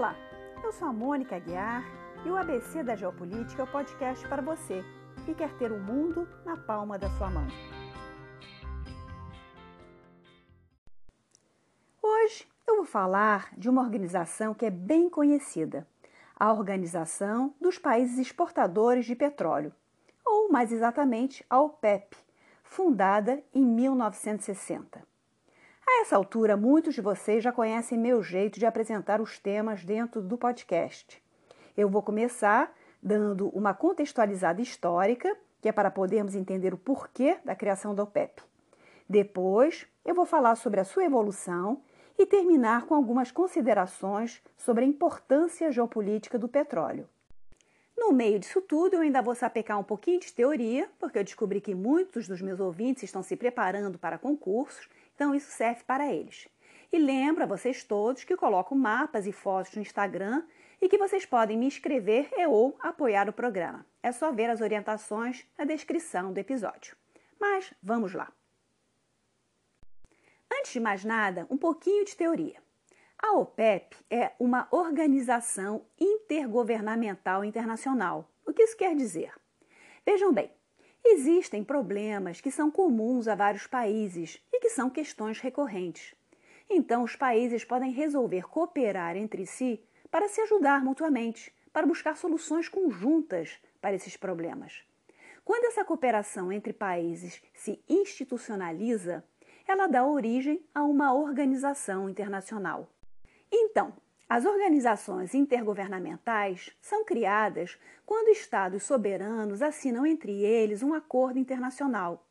Olá, eu sou a Mônica Guiar e o ABC da Geopolítica é o podcast para você que quer ter o mundo na palma da sua mão. Hoje eu vou falar de uma organização que é bem conhecida, a Organização dos Países Exportadores de Petróleo, ou mais exatamente a OPEP, fundada em 1960. A essa altura, muitos de vocês já conhecem meu jeito de apresentar os temas dentro do podcast. Eu vou começar dando uma contextualizada histórica, que é para podermos entender o porquê da criação da OPEP. Depois, eu vou falar sobre a sua evolução e terminar com algumas considerações sobre a importância geopolítica do petróleo. No meio disso tudo, eu ainda vou sapecar um pouquinho de teoria, porque eu descobri que muitos dos meus ouvintes estão se preparando para concursos, então isso serve para eles. E lembro a vocês todos que coloco mapas e fotos no Instagram e que vocês podem me escrever e ou apoiar o programa. É só ver as orientações na descrição do episódio. Mas vamos lá. Antes de mais nada, um pouquinho de teoria. A OPEP é uma organização intergovernamental internacional. O que isso quer dizer? Vejam bem, existem problemas que são comuns a vários países e que são questões recorrentes. Então, os países podem resolver cooperar entre si para se ajudar mutuamente, para buscar soluções conjuntas para esses problemas. Quando essa cooperação entre países se institucionaliza, ela dá origem a uma organização internacional. Então, as organizações intergovernamentais são criadas quando estados soberanos assinam entre eles um acordo internacional.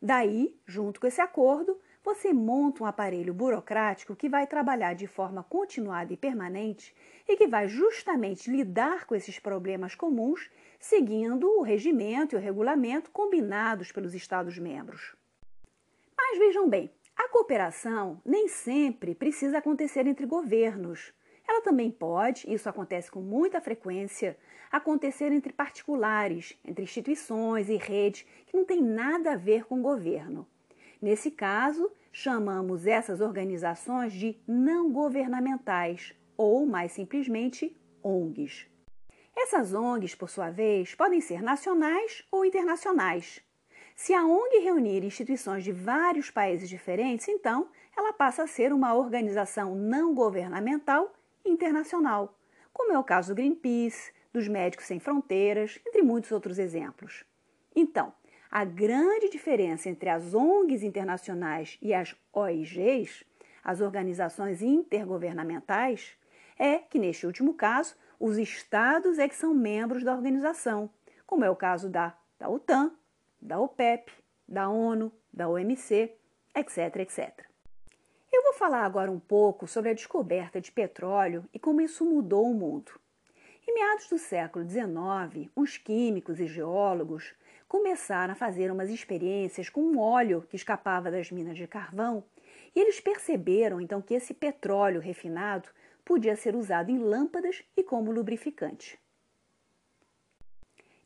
Daí, junto com esse acordo, você monta um aparelho burocrático que vai trabalhar de forma continuada e permanente e que vai justamente lidar com esses problemas comuns, seguindo o regimento e o regulamento combinados pelos Estados-membros. Mas vejam bem, a cooperação nem sempre precisa acontecer entre governos. Ela também pode, isso acontece com muita frequência, acontecer entre particulares, entre instituições e redes que não têm nada a ver com o governo. Nesse caso, chamamos essas organizações de não governamentais ou, mais simplesmente, ONGs. Essas ONGs, por sua vez, podem ser nacionais ou internacionais. Se a ONG reunir instituições de vários países diferentes, então ela passa a ser uma organização não governamental internacional, como é o caso do Greenpeace, dos Médicos Sem Fronteiras, entre muitos outros exemplos. Então, a grande diferença entre as ONGs internacionais e as OIGs, as organizações intergovernamentais, é que, neste último caso, os estados é que são membros da organização, como é o caso da, da OTAN, da OPEP, da ONU, da OMC, etc, etc. Eu vou falar agora um pouco sobre a descoberta de petróleo e como isso mudou o mundo. Em meados do século XIX, uns químicos e geólogos começaram a fazer umas experiências com um óleo que escapava das minas de carvão e eles perceberam então que esse petróleo refinado podia ser usado em lâmpadas e como lubrificante.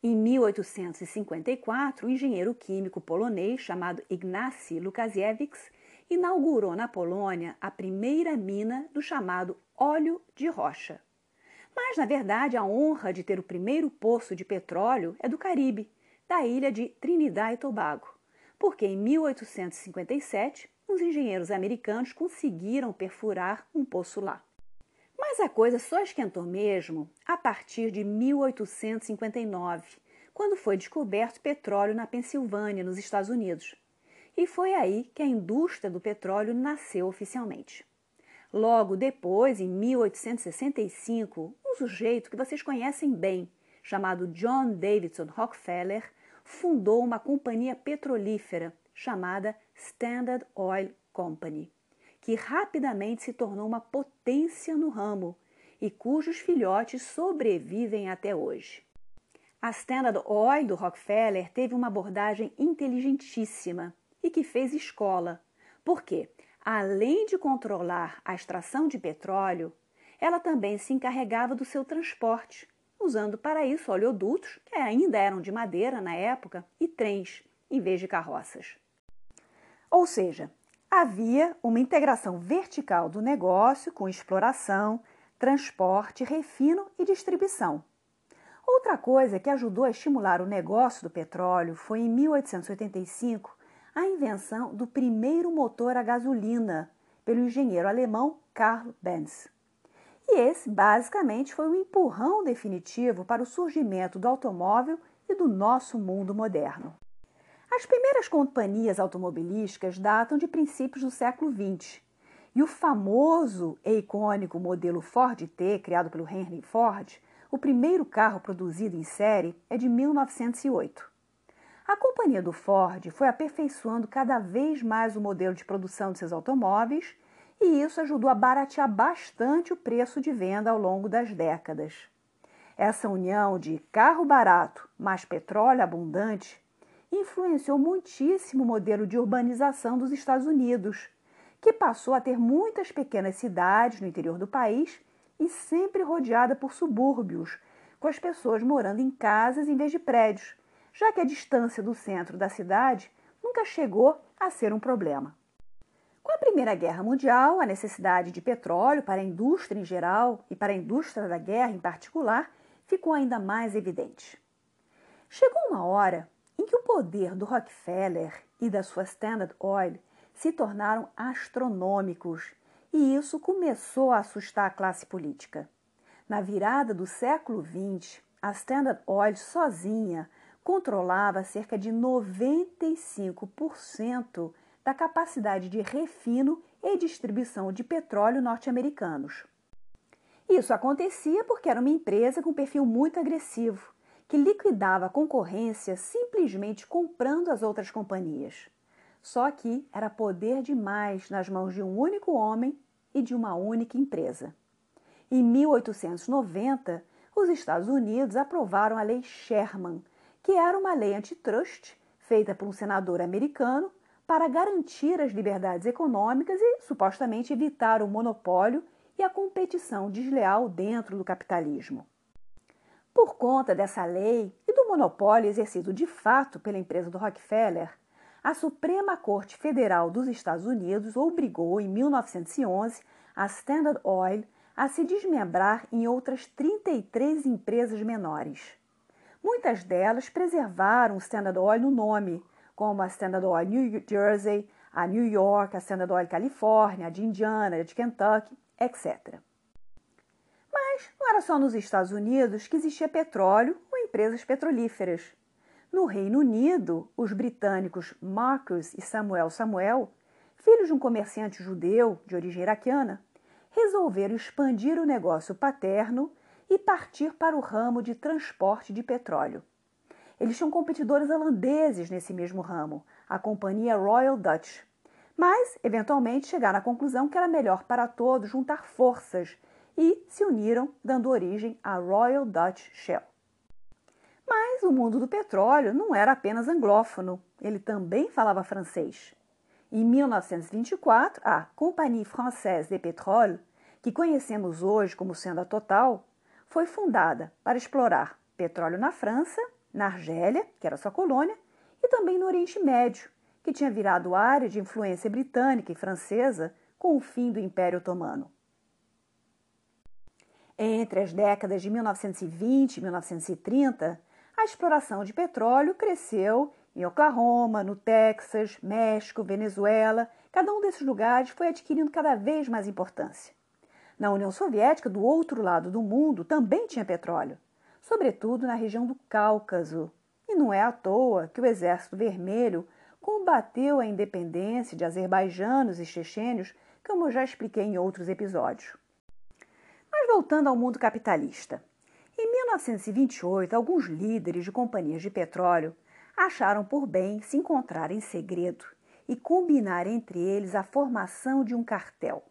Em 1854, o um engenheiro químico polonês chamado Ignacy Lukasiewicz inaugurou na Polônia a primeira mina do chamado óleo de rocha. Mas, na verdade, a honra de ter o primeiro poço de petróleo é do Caribe, da ilha de Trinidad e Tobago, porque em 1857 os engenheiros americanos conseguiram perfurar um poço lá. Mas a coisa só esquentou mesmo a partir de 1859, quando foi descoberto petróleo na Pensilvânia, nos Estados Unidos. E foi aí que a indústria do petróleo nasceu oficialmente. Logo depois, em 1865, um sujeito que vocês conhecem bem, chamado John Davidson Rockefeller, fundou uma companhia petrolífera chamada Standard Oil Company, que rapidamente se tornou uma potência no ramo e cujos filhotes sobrevivem até hoje. A Standard Oil do Rockefeller teve uma abordagem inteligentíssima e que fez escola, porque, além de controlar a extração de petróleo, ela também se encarregava do seu transporte, usando para isso oleodutos, que ainda eram de madeira na época, e trens, em vez de carroças. Ou seja, havia uma integração vertical do negócio com exploração, transporte, refino e distribuição. Outra coisa que ajudou a estimular o negócio do petróleo foi em 1885 a invenção do primeiro motor a gasolina pelo engenheiro alemão Karl Benz. E esse, basicamente, foi o empurrão definitivo para o surgimento do automóvel e do nosso mundo moderno. As primeiras companhias automobilísticas datam de princípios do século XX, e o famoso e icônico modelo Ford T, criado pelo Henry Ford, o primeiro carro produzido em série, é de 1908. A companhia do Ford foi aperfeiçoando cada vez mais o modelo de produção de seus automóveis e isso ajudou a baratear bastante o preço de venda ao longo das décadas. Essa união de carro barato mais petróleo abundante influenciou muitíssimo o modelo de urbanização dos Estados Unidos, que passou a ter muitas pequenas cidades no interior do país e sempre rodeada por subúrbios, com as pessoas morando em casas em vez de prédios, já que a distância do centro da cidade nunca chegou a ser um problema. Com a Primeira Guerra Mundial, a necessidade de petróleo para a indústria em geral e para a indústria da guerra em particular ficou ainda mais evidente. Chegou uma hora em que o poder do Rockefeller e da sua Standard Oil se tornaram astronômicos e isso começou a assustar a classe política. Na virada do século XX, a Standard Oil sozinha controlava cerca de 95% da capacidade de refino e distribuição de petróleo norte-americanos. Isso acontecia porque era uma empresa com perfil muito agressivo, que liquidava a concorrência simplesmente comprando as outras companhias. Só que era poder demais nas mãos de um único homem e de uma única empresa. Em 1890, os Estados Unidos aprovaram a Lei Sherman, que era uma lei antitrust feita por um senador americano para garantir as liberdades econômicas e supostamente evitar o monopólio e a competição desleal dentro do capitalismo. Por conta dessa lei e do monopólio exercido de fato pela empresa do Rockefeller, a Suprema Corte Federal dos Estados Unidos obrigou, em 1911, a Standard Oil a se desmembrar em outras 33 empresas menores. Muitas delas preservaram o Standard Oil no nome, como a Standard Oil New Jersey, a New York, a Standard Oil Califórnia, a de Indiana, a de Kentucky, etc. Mas não era só nos Estados Unidos que existia petróleo ou empresas petrolíferas. No Reino Unido, os britânicos Marcus e Samuel Samuel, filhos de um comerciante judeu de origem iraquiana, resolveram expandir o negócio paterno e partir para o ramo de transporte de petróleo. Eles tinham competidores holandeses nesse mesmo ramo, a companhia Royal Dutch. Mas, eventualmente, chegaram à conclusão que era melhor para todos juntar forças e se uniram, dando origem à Royal Dutch Shell. Mas o mundo do petróleo não era apenas anglófono, ele também falava francês. Em 1924, a Compagnie Française de Pétrole, que conhecemos hoje como sendo a Total, foi fundada para explorar petróleo na França na Argélia, que era sua colônia, e também no Oriente Médio, que tinha virado área de influência britânica e francesa com o fim do Império Otomano. Entre as décadas de 1920 e 1930, a exploração de petróleo cresceu em Oklahoma, no Texas, México, Venezuela. Cada um desses lugares foi adquirindo cada vez mais importância. Na União Soviética, do outro lado do mundo, também tinha petróleo sobretudo na região do Cáucaso. E não é à toa que o Exército Vermelho combateu a independência de azerbaijanos e chechênios, como eu já expliquei em outros episódios. Mas voltando ao mundo capitalista. Em 1928, alguns líderes de companhias de petróleo acharam por bem se encontrar em segredo e combinar entre eles a formação de um cartel.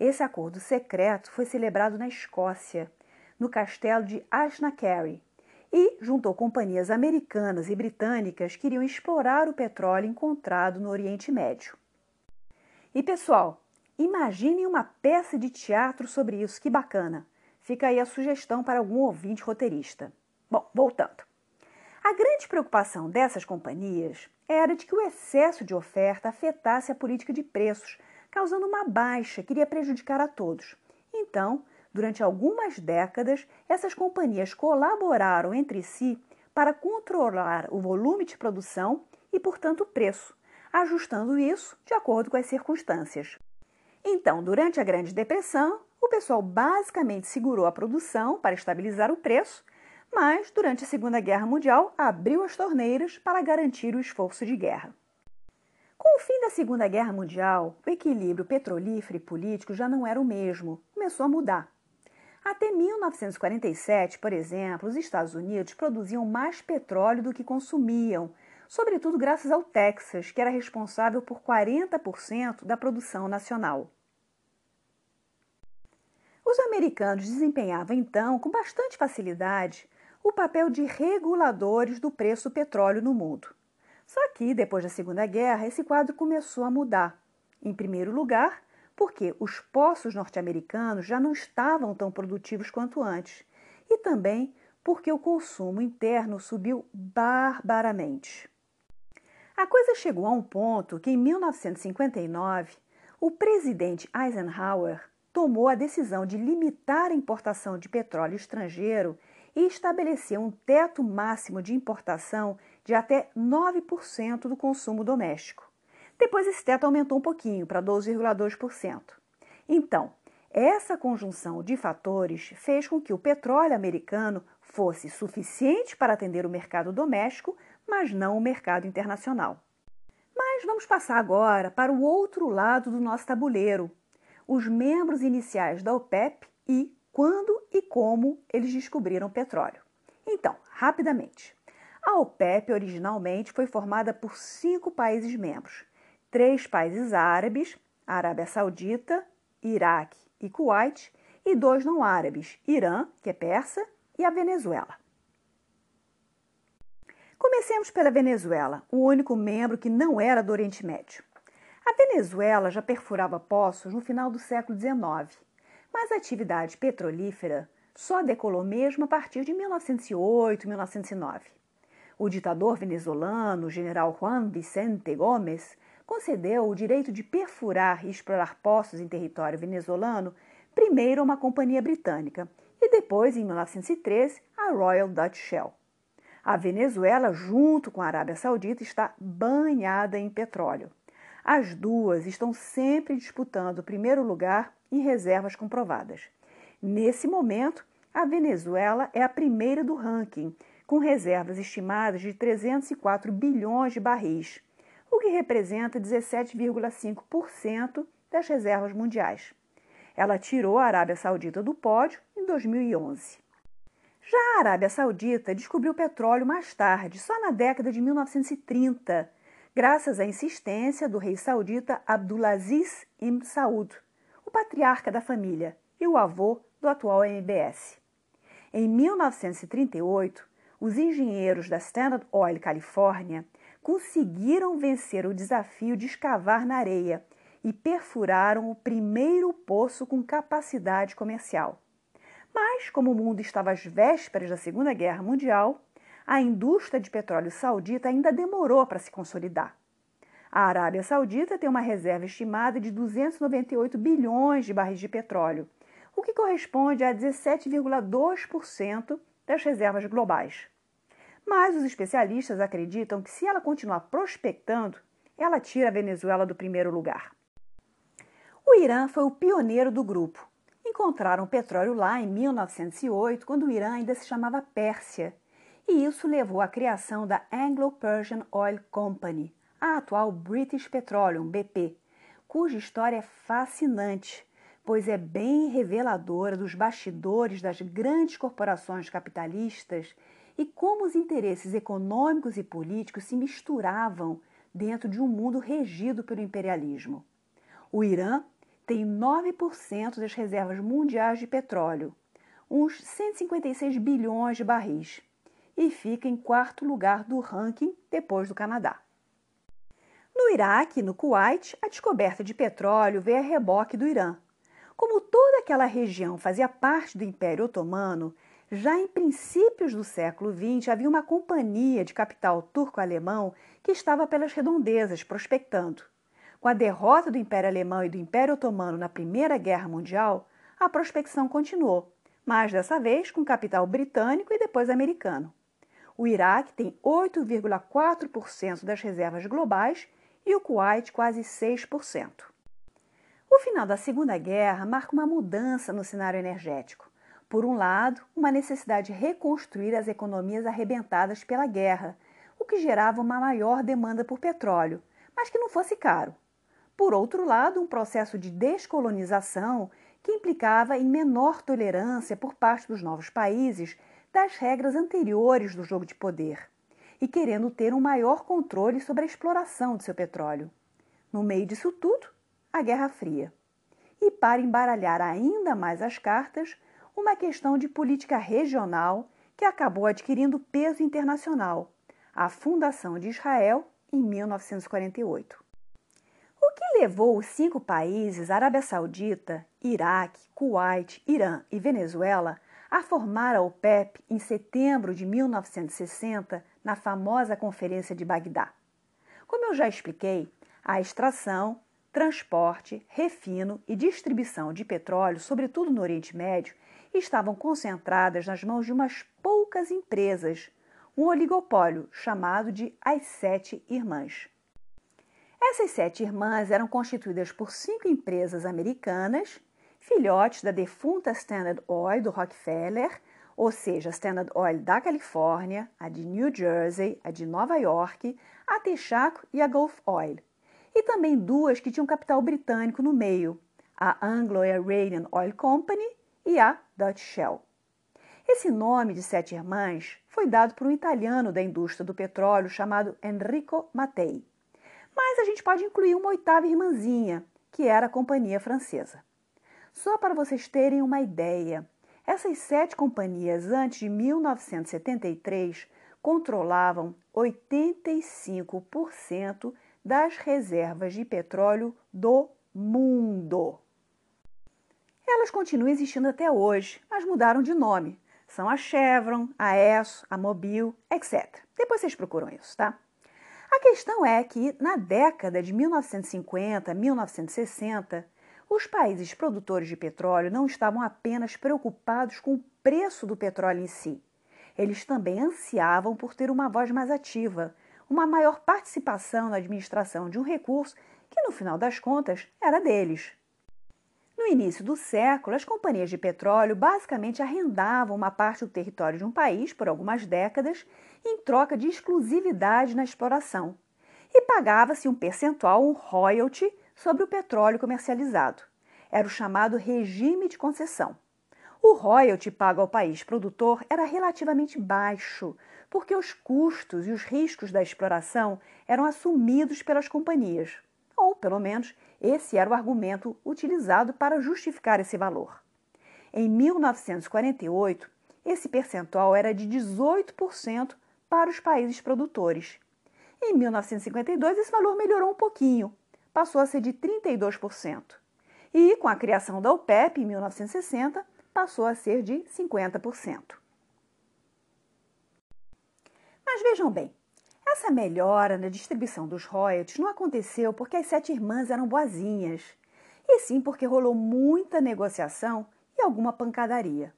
Esse acordo secreto foi celebrado na Escócia no castelo de Ashnacarry e juntou companhias americanas e britânicas que iriam explorar o petróleo encontrado no Oriente Médio. E pessoal, imaginem uma peça de teatro sobre isso, que bacana! Fica aí a sugestão para algum ouvinte roteirista. Bom, voltando. A grande preocupação dessas companhias era de que o excesso de oferta afetasse a política de preços, causando uma baixa que iria prejudicar a todos. Então, Durante algumas décadas, essas companhias colaboraram entre si para controlar o volume de produção e, portanto, o preço, ajustando isso de acordo com as circunstâncias. Então, durante a Grande Depressão, o pessoal basicamente segurou a produção para estabilizar o preço, mas durante a Segunda Guerra Mundial abriu as torneiras para garantir o esforço de guerra. Com o fim da Segunda Guerra Mundial, o equilíbrio petrolífero e político já não era o mesmo, começou a mudar. Até 1947, por exemplo, os Estados Unidos produziam mais petróleo do que consumiam, sobretudo graças ao Texas, que era responsável por 40% da produção nacional. Os americanos desempenhavam então, com bastante facilidade, o papel de reguladores do preço do petróleo no mundo. Só que, depois da Segunda Guerra, esse quadro começou a mudar. Em primeiro lugar, porque os poços norte-americanos já não estavam tão produtivos quanto antes, e também porque o consumo interno subiu barbaramente. A coisa chegou a um ponto que, em 1959, o presidente Eisenhower tomou a decisão de limitar a importação de petróleo estrangeiro e estabelecer um teto máximo de importação de até 9% do consumo doméstico. Depois esse teto aumentou um pouquinho para 12,2%. Então, essa conjunção de fatores fez com que o petróleo americano fosse suficiente para atender o mercado doméstico, mas não o mercado internacional. Mas vamos passar agora para o outro lado do nosso tabuleiro, os membros iniciais da OPEP e quando e como eles descobriram petróleo. Então, rapidamente. A OPEP originalmente foi formada por cinco países membros: três países árabes, Arábia Saudita, Iraque e Kuwait, e dois não árabes, Irã, que é persa, e a Venezuela. Comecemos pela Venezuela, o único membro que não era do Oriente Médio. A Venezuela já perfurava poços no final do século XIX, mas a atividade petrolífera só decolou mesmo a partir de 1908, 1909. O ditador venezuelano, o general Juan Vicente Gómez, concedeu o direito de perfurar e explorar poços em território venezuelano primeiro a uma companhia britânica e depois, em 1913, a Royal Dutch Shell. A Venezuela, junto com a Arábia Saudita, está banhada em petróleo. As duas estão sempre disputando o primeiro lugar em reservas comprovadas. Nesse momento, a Venezuela é a primeira do ranking, com reservas estimadas de 304 bilhões de barris, o que representa 17,5% das reservas mundiais. Ela tirou a Arábia Saudita do pódio em 2011. Já a Arábia Saudita descobriu petróleo mais tarde, só na década de 1930, graças à insistência do rei saudita Abdulaziz ibn Saud, o patriarca da família e o avô do atual MBS. Em 1938, os engenheiros da Standard Oil Califórnia conseguiram vencer o desafio de escavar na areia e perfuraram o primeiro poço com capacidade comercial. Mas, como o mundo estava às vésperas da Segunda Guerra Mundial, a indústria de petróleo saudita ainda demorou para se consolidar. A Arábia Saudita tem uma reserva estimada de 298 bilhões de barris de petróleo, o que corresponde a 17,2% das reservas globais. Mas os especialistas acreditam que se ela continuar prospectando, ela tira a Venezuela do primeiro lugar. O Irã foi o pioneiro do grupo. Encontraram petróleo lá em 1908, quando o Irã ainda se chamava Pérsia, e isso levou à criação da Anglo-Persian Oil Company, a atual British Petroleum BP, cuja história é fascinante, pois é bem reveladora dos bastidores das grandes corporações capitalistas e como os interesses econômicos e políticos se misturavam dentro de um mundo regido pelo imperialismo. O Irã tem 9% das reservas mundiais de petróleo, uns 156 bilhões de barris, e fica em quarto lugar do ranking depois do Canadá. No Iraque e no Kuwait, a descoberta de petróleo veio a reboque do Irã. Como toda aquela região fazia parte do Império Otomano, já em princípios do século XX havia uma companhia de capital turco-alemão que estava pelas redondezas prospectando. Com a derrota do Império Alemão e do Império Otomano na Primeira Guerra Mundial, a prospecção continuou, mas dessa vez com capital britânico e depois americano. O Iraque tem 8,4% das reservas globais e o Kuwait quase 6%. O final da Segunda Guerra marca uma mudança no cenário energético. Por um lado, uma necessidade de reconstruir as economias arrebentadas pela guerra, o que gerava uma maior demanda por petróleo, mas que não fosse caro. Por outro lado, um processo de descolonização que implicava em menor tolerância por parte dos novos países das regras anteriores do jogo de poder e querendo ter um maior controle sobre a exploração de seu petróleo. No meio disso tudo, a Guerra Fria. E para embaralhar ainda mais as cartas, uma questão de política regional que acabou adquirindo peso internacional, a fundação de Israel em 1948. O que levou os cinco países, Arábia Saudita, Iraque, Kuwait, Irã e Venezuela, a formar a OPEP em setembro de 1960 na famosa Conferência de Bagdá. Como eu já expliquei, a extração, transporte, refino e distribuição de petróleo, sobretudo no Oriente Médio, estavam concentradas nas mãos de umas poucas empresas, um oligopólio chamado de As Sete Irmãs. Essas sete irmãs eram constituídas por cinco empresas americanas filhotes da defunta Standard Oil do Rockefeller, ou seja, a Standard Oil da Califórnia, a de New Jersey, a de Nova York, a Texaco e a Gulf Oil. E também duas que tinham capital britânico no meio, a Anglo-Iranian Oil Company e a Dutch Shell. Esse nome de sete irmãs foi dado por um italiano da indústria do petróleo chamado Enrico Mattei. Mas a gente pode incluir uma oitava irmãzinha, que era a Companhia Francesa. Só para vocês terem uma ideia, essas sete companhias antes de 1973 controlavam 85% das reservas de petróleo do mundo. Elas continuam existindo até hoje, mas mudaram de nome. São a Chevron, a Esso, a Mobil, etc. Depois vocês procuram isso, tá? A questão é que na década de 1950, 1960, os países produtores de petróleo não estavam apenas preocupados com o preço do petróleo em si. Eles também ansiavam por ter uma voz mais ativa, uma maior participação na administração de um recurso que, no final das contas, era deles. No início do século, as companhias de petróleo basicamente arrendavam uma parte do território de um país por algumas décadas em troca de exclusividade na exploração. E pagava-se um percentual, um royalty, sobre o petróleo comercializado. Era o chamado regime de concessão. O royalty pago ao país produtor era relativamente baixo, porque os custos e os riscos da exploração eram assumidos pelas companhias, ou pelo menos esse era o argumento utilizado para justificar esse valor. Em 1948, esse percentual era de 18% para os países produtores. Em 1952, esse valor melhorou um pouquinho, passou a ser de 32%. E, com a criação da OPEP em 1960, passou a ser de 50%. Mas vejam bem, essa melhora na distribuição dos royalties não aconteceu porque as sete irmãs eram boazinhas, e sim porque rolou muita negociação e alguma pancadaria.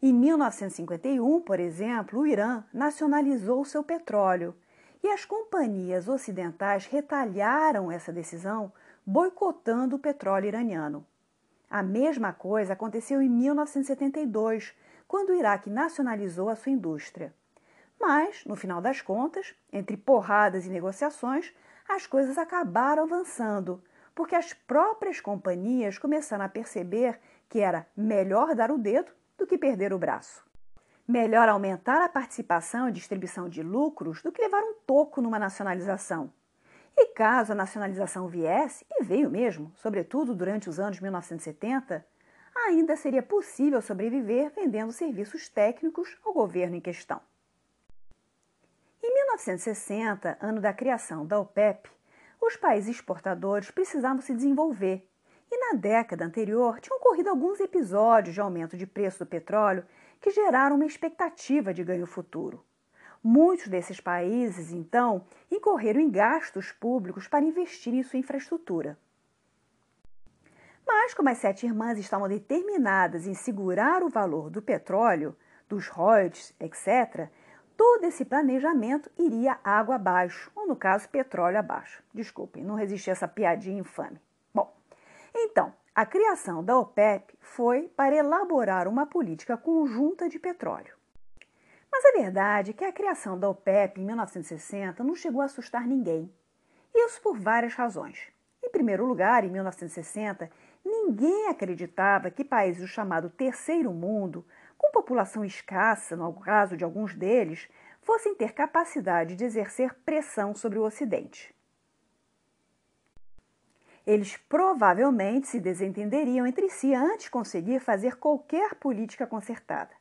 Em 1951, por exemplo, o Irã nacionalizou seu petróleo e as companhias ocidentais retalharam essa decisão boicotando o petróleo iraniano. A mesma coisa aconteceu em 1972, quando o Iraque nacionalizou a sua indústria. Mas, no final das contas, entre porradas e negociações, as coisas acabaram avançando, porque as próprias companhias começaram a perceber que era melhor dar o dedo do que perder o braço. Melhor aumentar a participação e distribuição de lucros do que levar um toco numa nacionalização. E caso a nacionalização viesse, e veio mesmo, sobretudo durante os anos 1970, ainda seria possível sobreviver vendendo serviços técnicos ao governo em questão. Em 1960, ano da criação da OPEP, os países exportadores precisavam se desenvolver e na década anterior tinham ocorrido alguns episódios de aumento de preço do petróleo que geraram uma expectativa de ganho futuro. Muitos desses países, então, incorreram em gastos públicos para investir em sua infraestrutura. Mas, como as sete irmãs estavam determinadas em segurar o valor do petróleo, dos royalties, etc., todo esse planejamento iria água abaixo, ou no caso, petróleo abaixo. Desculpem, não resisti a essa piadinha infame. Bom, então, a criação da OPEP foi para elaborar uma política conjunta de petróleo. Mas a verdade é que a criação da OPEP em 1960 não chegou a assustar ninguém. Isso por várias razões. Em primeiro lugar, em 1960, ninguém acreditava que países do chamado Terceiro Mundo, com população escassa, no caso de alguns deles, fossem ter capacidade de exercer pressão sobre o Ocidente. Eles provavelmente se desentenderiam entre si antes de conseguir fazer qualquer política concertada.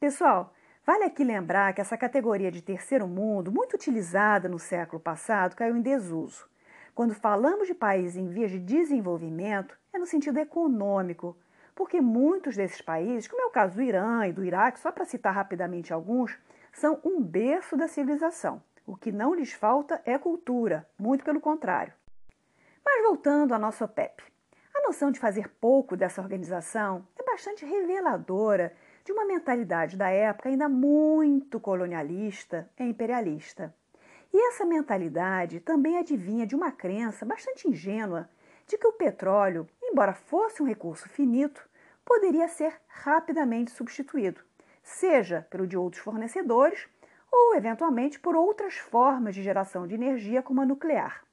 Pessoal, vale aqui lembrar que essa categoria de terceiro mundo, muito utilizada no século passado, caiu em desuso. Quando falamos de países em vias de desenvolvimento, é no sentido econômico, porque muitos desses países, como é o caso do Irã e do Iraque, só para citar rapidamente alguns, são um berço da civilização. O que não lhes falta é cultura, muito pelo contrário. Mas voltando à nossa OPEP. A noção de fazer pouco dessa organização é bastante reveladora de uma mentalidade da época ainda muito colonialista e imperialista. E essa mentalidade também adivinha de uma crença bastante ingênua de que o petróleo, embora fosse um recurso finito, poderia ser rapidamente substituído, seja pelo de outros fornecedores ou, eventualmente, por outras formas de geração de energia, como a nuclear.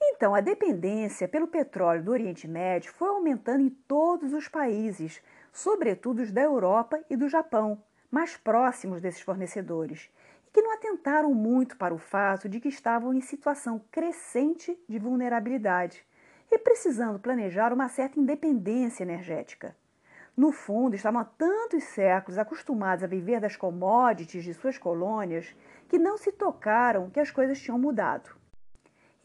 Então, a dependência pelo petróleo do Oriente Médio foi aumentando em todos os países, sobretudo os da Europa e do Japão, mais próximos desses fornecedores, que não atentaram muito para o fato de que estavam em situação crescente de vulnerabilidade e precisando planejar uma certa independência energética. No fundo, estavam há tantos séculos acostumados a viver das commodities de suas colônias que não se tocaram que as coisas tinham mudado.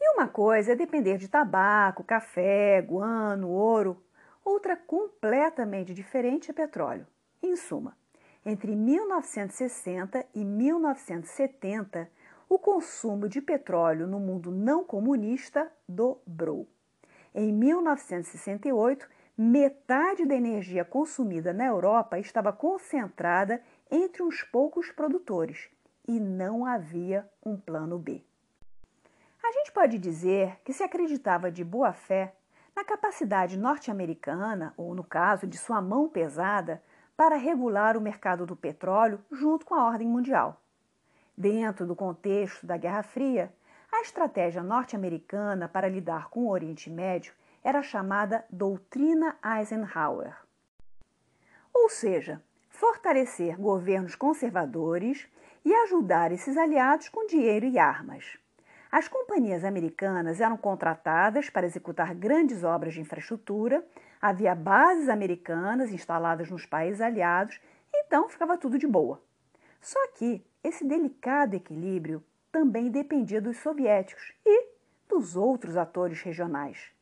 E uma coisa é depender de tabaco, café, guano, ouro. Outra completamente diferente é petróleo. Em suma, entre 1960 e 1970, o consumo de petróleo no mundo não comunista dobrou. Em 1968, metade da energia consumida na Europa estava concentrada entre uns poucos produtores e não havia um plano B. A gente pode dizer que se acreditava de boa fé na capacidade norte-americana, ou no caso de sua mão pesada, para regular o mercado do petróleo junto com a ordem mundial. Dentro do contexto da Guerra Fria, a estratégia norte-americana para lidar com o Oriente Médio era chamada Doutrina Eisenhower. Ou seja, fortalecer governos conservadores e ajudar esses aliados com dinheiro e armas. As companhias americanas eram contratadas para executar grandes obras de infraestrutura, havia bases americanas instaladas nos países aliados, então ficava tudo de boa. Só que esse delicado equilíbrio também dependia dos soviéticos e dos outros atores regionais.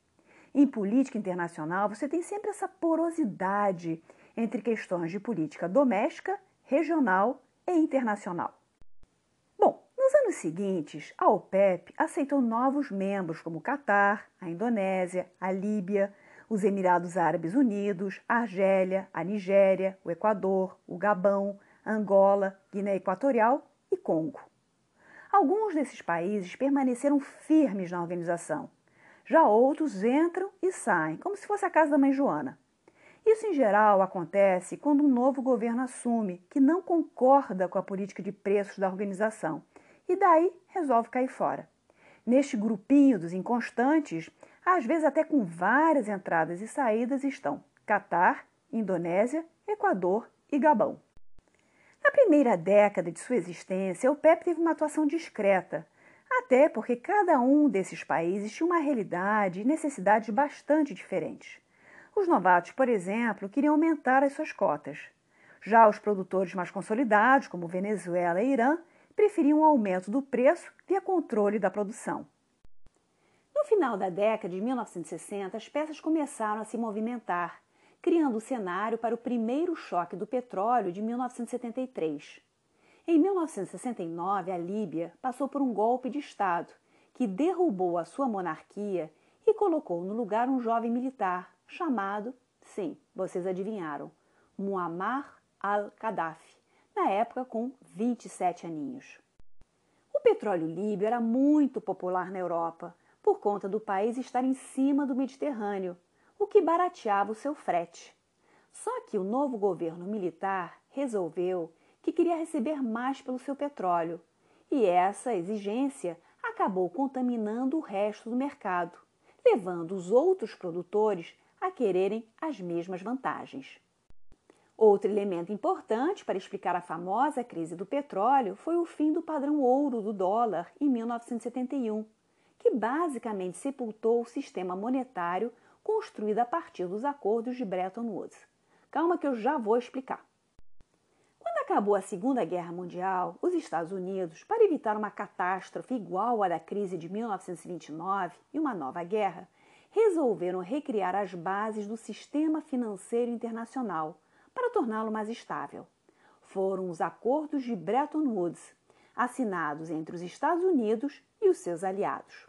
Em política internacional, você tem sempre essa porosidade entre questões de política doméstica, regional e internacional. Nos anos seguintes, a OPEP aceitou novos membros como o Catar, a Indonésia, a Líbia, os Emirados Árabes Unidos, a Argélia, a Nigéria, o Equador, o Gabão, Angola, Guiné Equatorial e Congo. Alguns desses países permaneceram firmes na organização. Já outros entram e saem, como se fosse a casa da mãe Joana. Isso, em geral, acontece quando um novo governo assume que não concorda com a política de preços da organização e daí resolve cair fora. Neste grupinho dos inconstantes, às vezes até com várias entradas e saídas, estão Catar, Indonésia, Equador e Gabão. Na primeira década de sua existência, o PEP teve uma atuação discreta, até porque cada um desses países tinha uma realidade e necessidades bastante diferentes. Os novatos, por exemplo, queriam aumentar as suas cotas. Já os produtores mais consolidados, como Venezuela e Irã, preferiam um aumento do preço via controle da produção. No final da década de 1960, as peças começaram a se movimentar, criando o cenário para o primeiro choque do petróleo de 1973. Em 1969, a Líbia passou por um golpe de Estado que derrubou a sua monarquia e colocou no lugar um jovem militar chamado, sim, vocês adivinharam, Muammar al-Gaddafi, na época com 27 aninhos. O petróleo líbio era muito popular na Europa, por conta do país estar em cima do Mediterrâneo, o que barateava o seu frete. Só que o novo governo militar resolveu que queria receber mais pelo seu petróleo, e essa exigência acabou contaminando o resto do mercado, levando os outros produtores a quererem as mesmas vantagens. Outro elemento importante para explicar a famosa crise do petróleo foi o fim do padrão ouro do dólar em 1971, que basicamente sepultou o sistema monetário construído a partir dos acordos de Bretton Woods. Calma que eu já vou explicar. Quando acabou a Segunda Guerra Mundial, os Estados Unidos, para evitar uma catástrofe igual à da crise de 1929 e uma nova guerra, resolveram recriar as bases do sistema financeiro internacional para torná-lo mais estável. Foram os acordos de Bretton Woods, assinados entre os Estados Unidos e os seus aliados.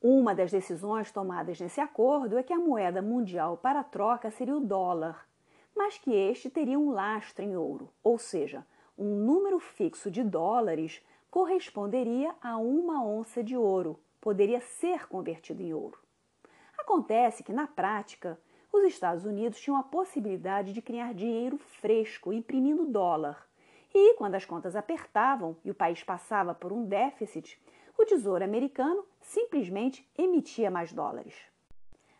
Uma das decisões tomadas nesse acordo é que a moeda mundial para troca seria o dólar, mas que este teria um lastro em ouro, ou seja, um número fixo de dólares corresponderia a uma onça de ouro, poderia ser convertido em ouro. Acontece que, na prática, os Estados Unidos tinham a possibilidade de criar dinheiro fresco imprimindo dólar. E, quando as contas apertavam e o país passava por um déficit, o Tesouro americano simplesmente emitia mais dólares.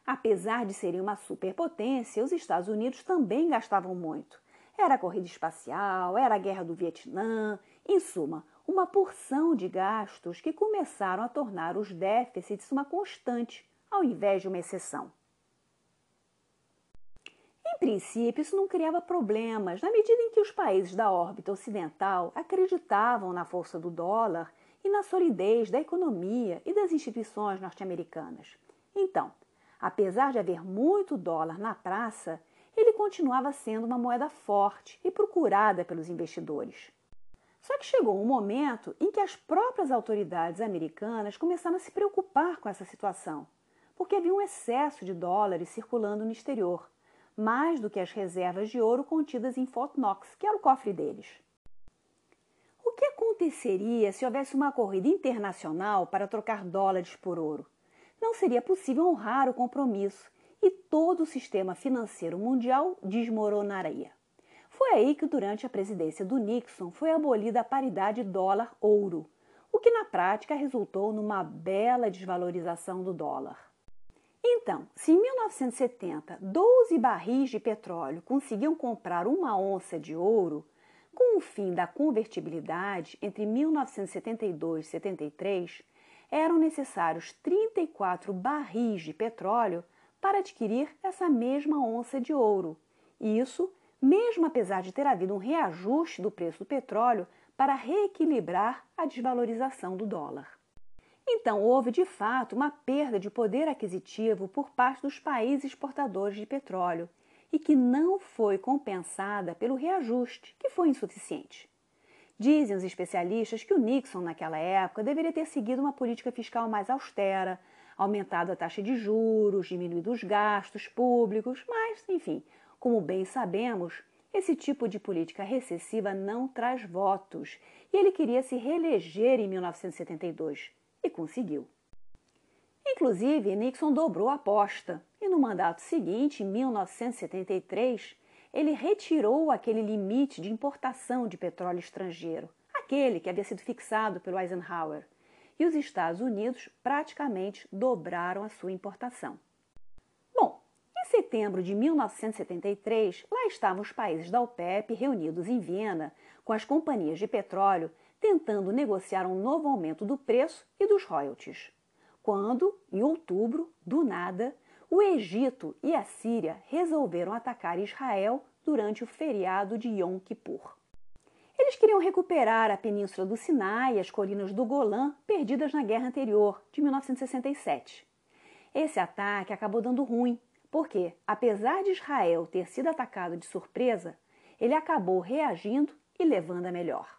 Apesar de serem uma superpotência, os Estados Unidos também gastavam muito. Era a corrida espacial, era a guerra do Vietnã, em suma, uma porção de gastos que começaram a tornar os déficits uma constante, ao invés de uma exceção. Em princípio, isso não criava problemas, na medida em que os países da órbita ocidental acreditavam na força do dólar e na solidez da economia e das instituições norte-americanas. Então, apesar de haver muito dólar na praça, ele continuava sendo uma moeda forte e procurada pelos investidores. Só que chegou um momento em que as próprias autoridades americanas começaram a se preocupar com essa situação, porque havia um excesso de dólares circulando no exterior, mais do que as reservas de ouro contidas em Fort Knox, que era o cofre deles. O que aconteceria se houvesse uma corrida internacional para trocar dólares por ouro? Não seria possível honrar o compromisso e todo o sistema financeiro mundial desmoronaria. Foi aí que, durante a presidência do Nixon, foi abolida a paridade dólar-ouro, o que na prática resultou numa bela desvalorização do dólar. Então, se em 1970 12 barris de petróleo conseguiam comprar uma onça de ouro, com o fim da convertibilidade entre 1972 e 73, eram necessários 34 barris de petróleo para adquirir essa mesma onça de ouro. Isso, mesmo apesar de ter havido um reajuste do preço do petróleo para reequilibrar a desvalorização do dólar. Então, houve de fato uma perda de poder aquisitivo por parte dos países exportadores de petróleo e que não foi compensada pelo reajuste, que foi insuficiente. Dizem os especialistas que o Nixon, naquela época, deveria ter seguido uma política fiscal mais austera, aumentado a taxa de juros, diminuído os gastos públicos, mas, enfim, como bem sabemos, esse tipo de política recessiva não traz votos e ele queria se reeleger em 1972 e conseguiu. Inclusive, Nixon dobrou a aposta e no mandato seguinte, em 1973, ele retirou aquele limite de importação de petróleo estrangeiro, aquele que havia sido fixado pelo Eisenhower, e os Estados Unidos praticamente dobraram a sua importação. Bom, em setembro de 1973, lá estavam os países da OPEP reunidos em Viena com as companhias de petróleo tentando negociar um novo aumento do preço e dos royalties. Quando, em outubro, do nada, o Egito e a Síria resolveram atacar Israel durante o feriado de Yom Kippur. Eles queriam recuperar a península do Sinai e as colinas do Golã perdidas na guerra anterior, de 1967. Esse ataque acabou dando ruim, porque, apesar de Israel ter sido atacado de surpresa, ele acabou reagindo e levando a melhor.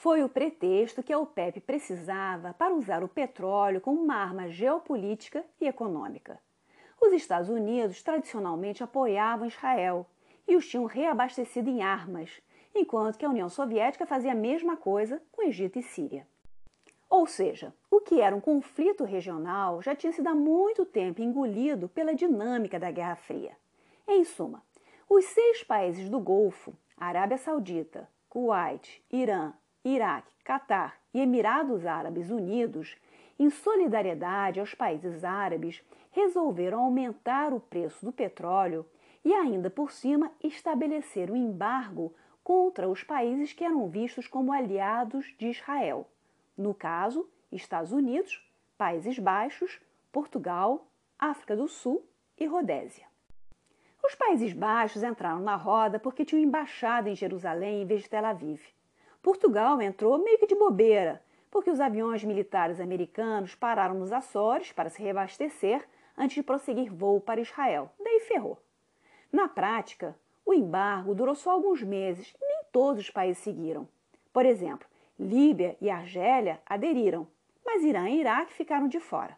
Foi o pretexto que a OPEP precisava para usar o petróleo como uma arma geopolítica e econômica. Os Estados Unidos tradicionalmente apoiavam Israel e os tinham reabastecido em armas, enquanto que a União Soviética fazia a mesma coisa com Egito e Síria. Ou seja, o que era um conflito regional já tinha sido há muito tempo engolido pela dinâmica da Guerra Fria. Em suma, os seis países do Golfo, Arábia Saudita, Kuwait, Irã, Iraque, Catar e Emirados Árabes Unidos, em solidariedade aos países árabes, resolveram aumentar o preço do petróleo e, ainda por cima, estabelecer um embargo contra os países que eram vistos como aliados de Israel. No caso, Estados Unidos, Países Baixos, Portugal, África do Sul e Rodésia. Os Países Baixos entraram na roda porque tinham embaixada em Jerusalém em vez de Tel Aviv. Portugal entrou meio que de bobeira, porque os aviões militares americanos pararam nos Açores para se reabastecer antes de prosseguir voo para Israel. Daí ferrou. Na prática, o embargo durou só alguns meses e nem todos os países seguiram. Por exemplo, Líbia e Argélia aderiram, mas Irã e Iraque ficaram de fora.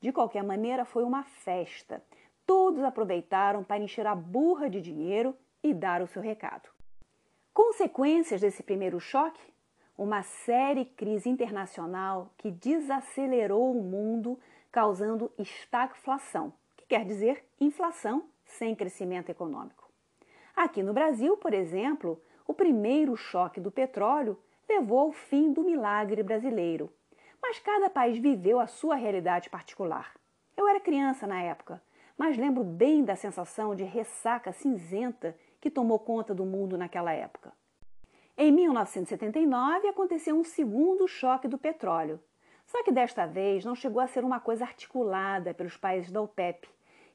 De qualquer maneira, foi uma festa. Todos aproveitaram para encher a burra de dinheiro e dar o seu recado. Consequências desse primeiro choque? Uma séria crise internacional que desacelerou o mundo, causando estagflação, que quer dizer inflação sem crescimento econômico. Aqui no Brasil, por exemplo, o primeiro choque do petróleo levou ao fim do milagre brasileiro. Mas cada país viveu a sua realidade particular. Eu era criança na época, mas lembro bem da sensação de ressaca cinzenta que tomou conta do mundo naquela época. Em 1979 aconteceu um segundo choque do petróleo. Só que desta vez não chegou a ser uma coisa articulada pelos países da OPEP,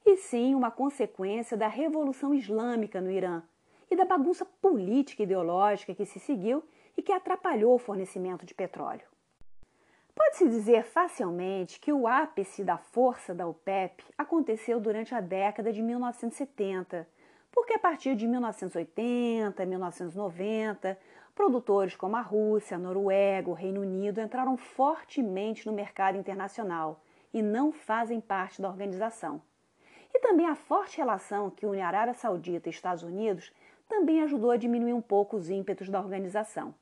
e sim uma consequência da Revolução Islâmica no Irã e da bagunça política e ideológica que se seguiu e que atrapalhou o fornecimento de petróleo. Pode-se dizer facilmente que o ápice da força da OPEP aconteceu durante a década de 1970, porque a partir de 1980, 1990, produtores como a Rússia, a Noruega, o Reino Unido entraram fortemente no mercado internacional e não fazem parte da organização. E também a forte relação que une a Arábia Saudita e Estados Unidos também ajudou a diminuir um pouco os ímpetos da organização.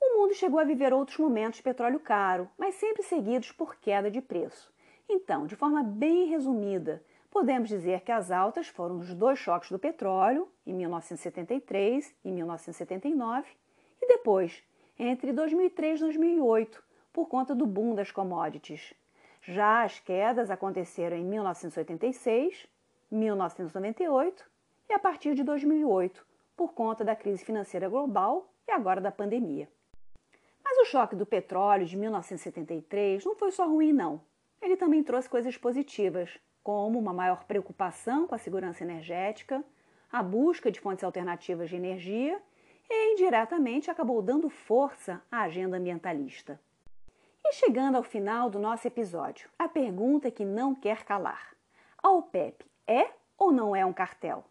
O mundo chegou a viver outros momentos de petróleo caro, mas sempre seguidos por queda de preço. Então, de forma bem resumida, podemos dizer que as altas foram os dois choques do petróleo, em 1973 e 1979, e depois, entre 2003 e 2008, por conta do boom das commodities. Já as quedas aconteceram em 1986, 1998 e a partir de 2008, por conta da crise financeira global e agora da pandemia. Mas o choque do petróleo de 1973 não foi só ruim, não. Ele também trouxe coisas positivas, como uma maior preocupação com a segurança energética, a busca de fontes alternativas de energia e, indiretamente, acabou dando força à agenda ambientalista. E chegando ao final do nosso episódio, a pergunta que não quer calar: a OPEP é ou não é um cartel?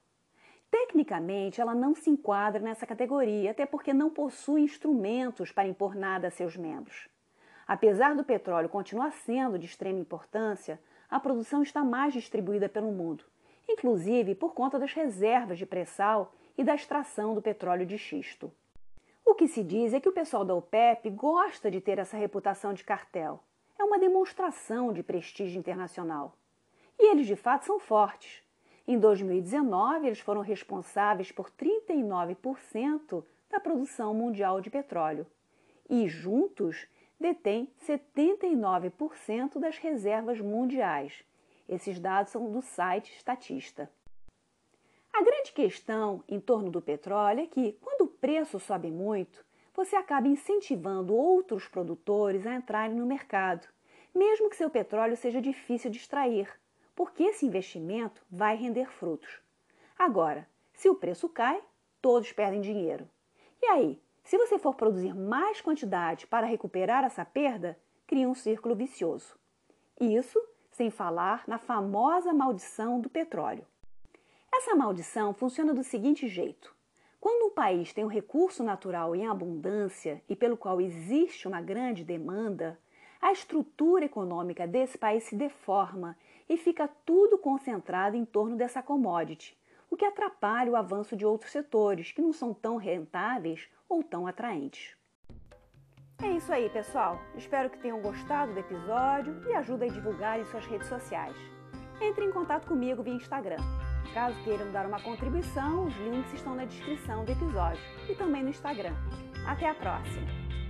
Tecnicamente, ela não se enquadra nessa categoria, até porque não possui instrumentos para impor nada a seus membros. Apesar do petróleo continuar sendo de extrema importância, a produção está mais distribuída pelo mundo, inclusive por conta das reservas de pré-sal e da extração do petróleo de xisto. O que se diz é que o pessoal da OPEP gosta de ter essa reputação de cartel. É uma demonstração de prestígio internacional. E eles de fato são fortes. Em 2019, eles foram responsáveis por 39% da produção mundial de petróleo e, juntos, detêm 79% das reservas mundiais. Esses dados são do site Statista. A grande questão em torno do petróleo é que, quando o preço sobe muito, você acaba incentivando outros produtores a entrarem no mercado, mesmo que seu petróleo seja difícil de extrair porque esse investimento vai render frutos. Agora, se o preço cai, todos perdem dinheiro. E aí, se você for produzir mais quantidade para recuperar essa perda, cria um círculo vicioso. Isso sem falar na famosa maldição do petróleo. Essa maldição funciona do seguinte jeito: quando um país tem um recurso natural em abundância e pelo qual existe uma grande demanda, a estrutura econômica desse país se deforma e fica tudo concentrado em torno dessa commodity, o que atrapalha o avanço de outros setores que não são tão rentáveis ou tão atraentes. É isso aí, pessoal. Espero que tenham gostado do episódio e ajudem a divulgar em suas redes sociais. Entre em contato comigo via Instagram. Caso queiram dar uma contribuição, os links estão na descrição do episódio e também no Instagram. Até a próxima!